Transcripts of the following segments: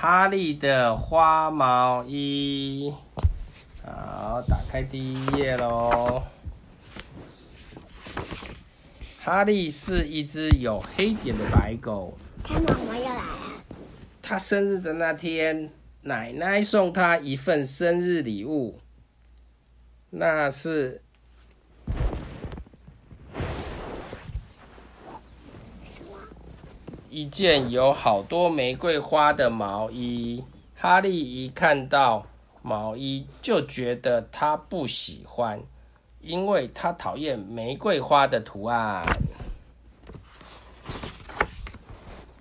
哈利的花毛衣。好，打开第一页喽。哈利是一只有黑点的白狗。他妈妈又来了。他生日的那天，奶奶送他一份生日礼物，那是。一件有好多玫瑰花的毛衣，哈利一看到毛衣就觉得他不喜欢，因为他讨厌玫瑰花的图案。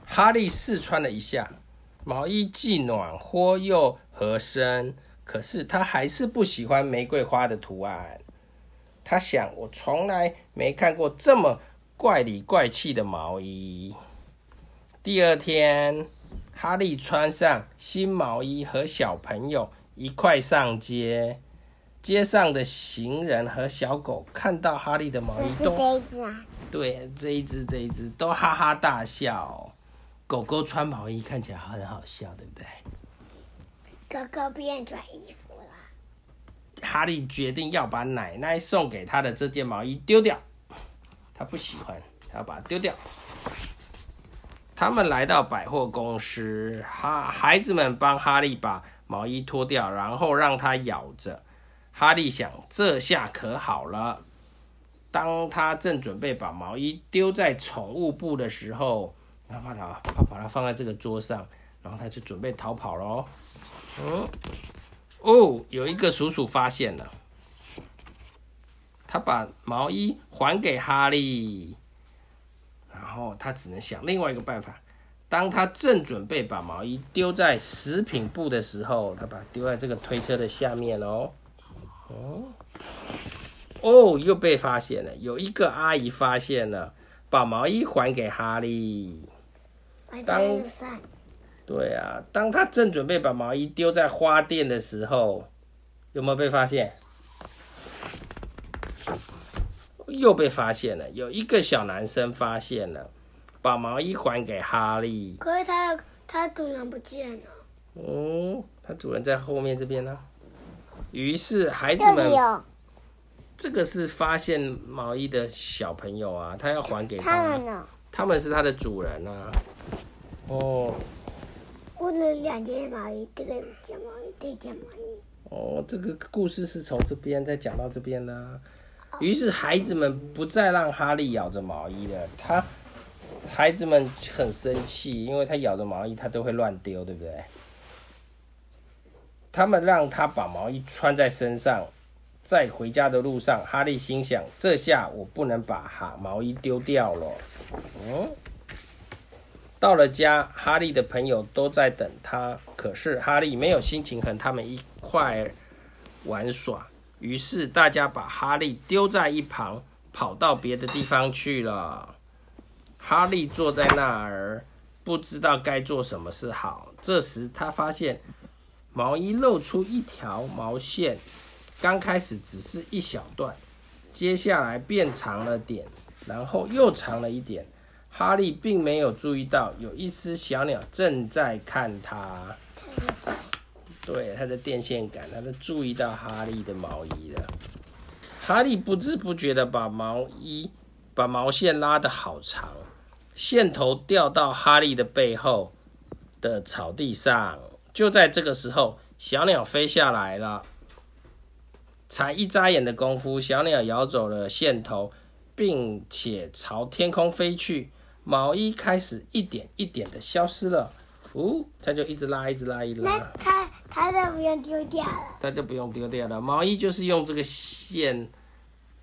哈利试穿了一下，毛衣既暖和又合身，可是他还是不喜欢玫瑰花的图案。他想，我从来没看过这么怪里怪气的毛衣。第二天，哈利穿上新毛衣，和小朋友一块上街。街上的行人和小狗看到哈利的毛衣都，这一只啊？对，这一只，这一只都哈哈大笑。狗狗穿毛衣看起来很好笑，对不对？狗狗不愿意穿衣服了。哈利决定要把奶奶送给他的这件毛衣丢掉，他不喜欢，他要把它丢掉。他们来到百货公司，哈，孩子们帮哈利把毛衣脱掉，然后让他咬着。哈利想，这下可好了。当他正准备把毛衣丢在宠物部的时候，他把它，他把它放在这个桌上，然后他就准备逃跑喽。嗯，哦，有一个叔叔发现了，他把毛衣还给哈利。然后他只能想另外一个办法。当他正准备把毛衣丢在食品部的时候，他把它丢在这个推车的下面哦。哦，哦，又被发现了。有一个阿姨发现了，把毛衣还给哈利。当对啊，当他正准备把毛衣丢在花店的时候，有没有被发现？又被发现了，有一个小男生发现了，把毛衣还给哈利。可是他他主人不见了。哦，他主人在后面这边呢。于是孩子们，这，这个是发现毛衣的小朋友啊，他要还给他。他们呢？他们是他的主人啊。哦。我的两件毛衣，这个件毛衣，这件毛衣。哦，这个故事是从这边再讲到这边呢。于是孩子们不再让哈利咬着毛衣了。他孩子们很生气，因为他咬着毛衣，他都会乱丢，对不对？他们让他把毛衣穿在身上，在回家的路上，哈利心想：这下我不能把哈毛衣丢掉了。嗯，到了家，哈利的朋友都在等他，可是哈利没有心情和他们一块玩耍。于是大家把哈利丢在一旁，跑到别的地方去了。哈利坐在那儿，不知道该做什么是好。这时他发现毛衣露出一条毛线，刚开始只是一小段，接下来变长了点，然后又长了一点。哈利并没有注意到有一只小鸟正在看他。对，他的电线杆，他都注意到哈利的毛衣了。哈利不知不觉的把毛衣、把毛线拉得好长，线头掉到哈利的背后的草地上。就在这个时候，小鸟飞下来了。才一眨眼的功夫，小鸟咬走了线头，并且朝天空飞去，毛衣开始一点一点的消失了。哦，他就一直拉，一直拉，一直拉。它就不用丢掉了。它就不用丢掉了。毛衣就是用这个线，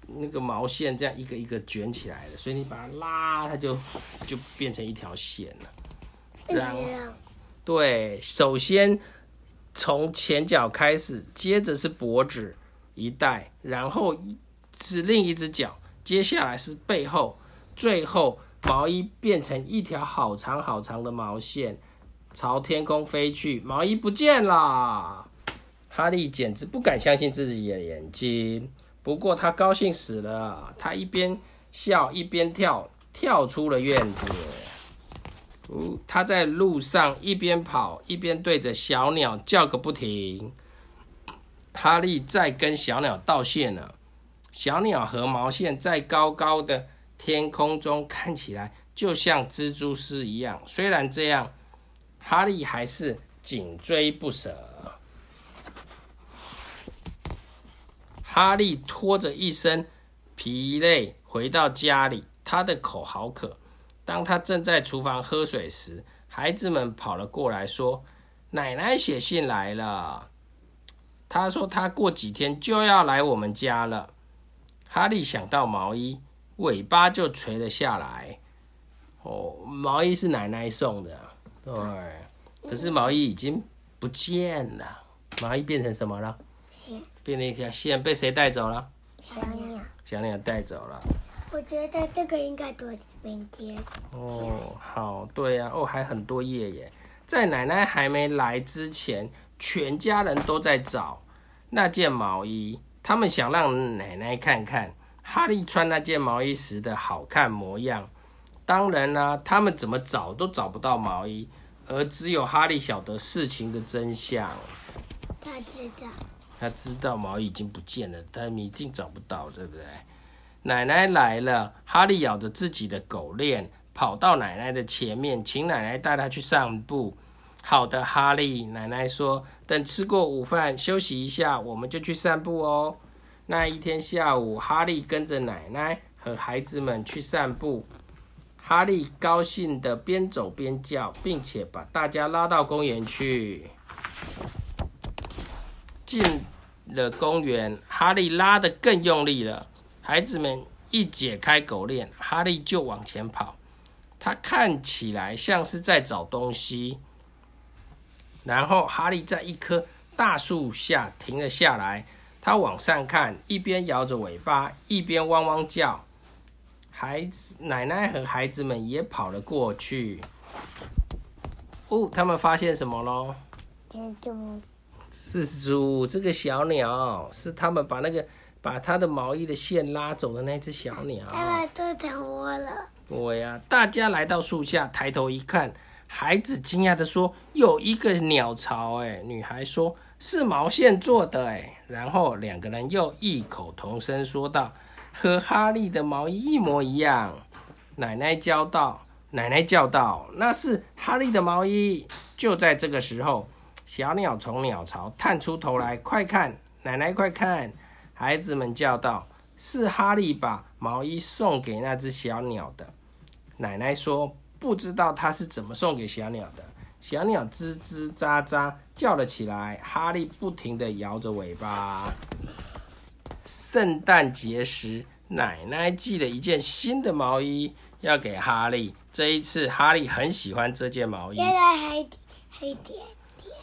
那个毛线这样一个一个卷起来的，所以你把它拉，它就就变成一条线了。然后，对，首先从前脚开始，接着是脖子一带，然后是另一只脚，接下来是背后，最后毛衣变成一条好长好长的毛线。朝天空飞去，毛衣不见了。哈利简直不敢相信自己的眼睛。不过他高兴死了，他一边笑一边跳，跳出了院子。呜，他在路上一边跑一边对着小鸟叫个不停。哈利在跟小鸟道谢呢。小鸟和毛线在高高的天空中看起来就像蜘蛛丝一样。虽然这样，哈利还是紧追不舍。哈利拖着一身疲累回到家里，他的口好渴。当他正在厨房喝水时，孩子们跑了过来，说：“奶奶写信来了。他说他过几天就要来我们家了。”哈利想到毛衣，尾巴就垂了下来。哦，毛衣是奶奶送的，对。可是毛衣已经不见了，毛衣变成什么了？线。变成一条线，被谁带走了？小鸟。小鸟带走了。我觉得这个应该多明天。哦，好，对呀、啊，哦，还很多页耶。在奶奶还没来之前，全家人都在找那件毛衣，他们想让奶奶看看哈利穿那件毛衣时的好看模样。当然啦、啊，他们怎么找都找不到毛衣，而只有哈利晓得事情的真相。他知道，他知道毛衣已经不见了，他们一定找不到，对不对？奶奶来了，哈利咬着自己的狗链，跑到奶奶的前面，请奶奶带他去散步。好的，哈利，奶奶说，等吃过午饭休息一下，我们就去散步哦。那一天下午，哈利跟着奶奶和孩子们去散步。哈利高兴的边走边叫，并且把大家拉到公园去。进了公园，哈利拉得更用力了。孩子们一解开狗链，哈利就往前跑。他看起来像是在找东西。然后，哈利在一棵大树下停了下来。他往上看，一边摇着尾巴，一边汪汪叫。孩子、奶奶和孩子们也跑了过去。哦，他们发现什么喽？蜘蛛。是猪，这个小鸟是他们把那个。把他的毛衣的线拉走的那只小鸟，爸爸都疼我了。对呀，大家来到树下，抬头一看，孩子惊讶的说：“有一个鸟巢。”哎，女孩说：“是毛线做的。”哎，然后两个人又异口同声说道：“和哈利的毛衣一模一样。”奶奶叫道：“奶奶叫道，那是哈利的毛衣。”就在这个时候，小鸟从鸟巢探出头来，快看，奶奶，快看！孩子们叫道：“是哈利把毛衣送给那只小鸟的。”奶奶说：“不知道他是怎么送给小鸟的。”小鸟吱吱喳喳叫了起来，哈利不停地摇着尾巴。圣诞节时，奶奶寄了一件新的毛衣要给哈利。这一次，哈利很喜欢这件毛衣。原来黑黑点点。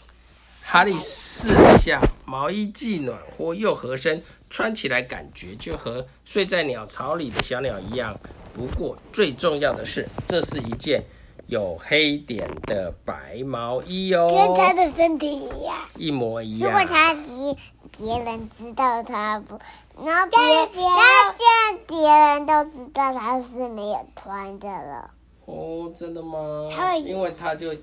哈利试了一下，毛衣既暖和又合身。穿起来感觉就和睡在鸟巢里的小鸟一样，不过最重要的是，这是一件有黑点的白毛衣哦，跟他的身体一样，一模一样。如果他别别人知道他不，然后别那现在别人都知道他是没有穿的了。哦，真的吗？他因为他就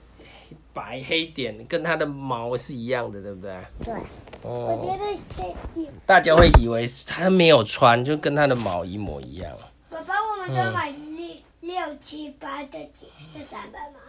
白黑点，跟他的毛是一样的，对不对？对。哦，我觉得大家会以为他没有穿，就跟他的毛一模一样。爸爸，我们都买六六七八的几个三百吗？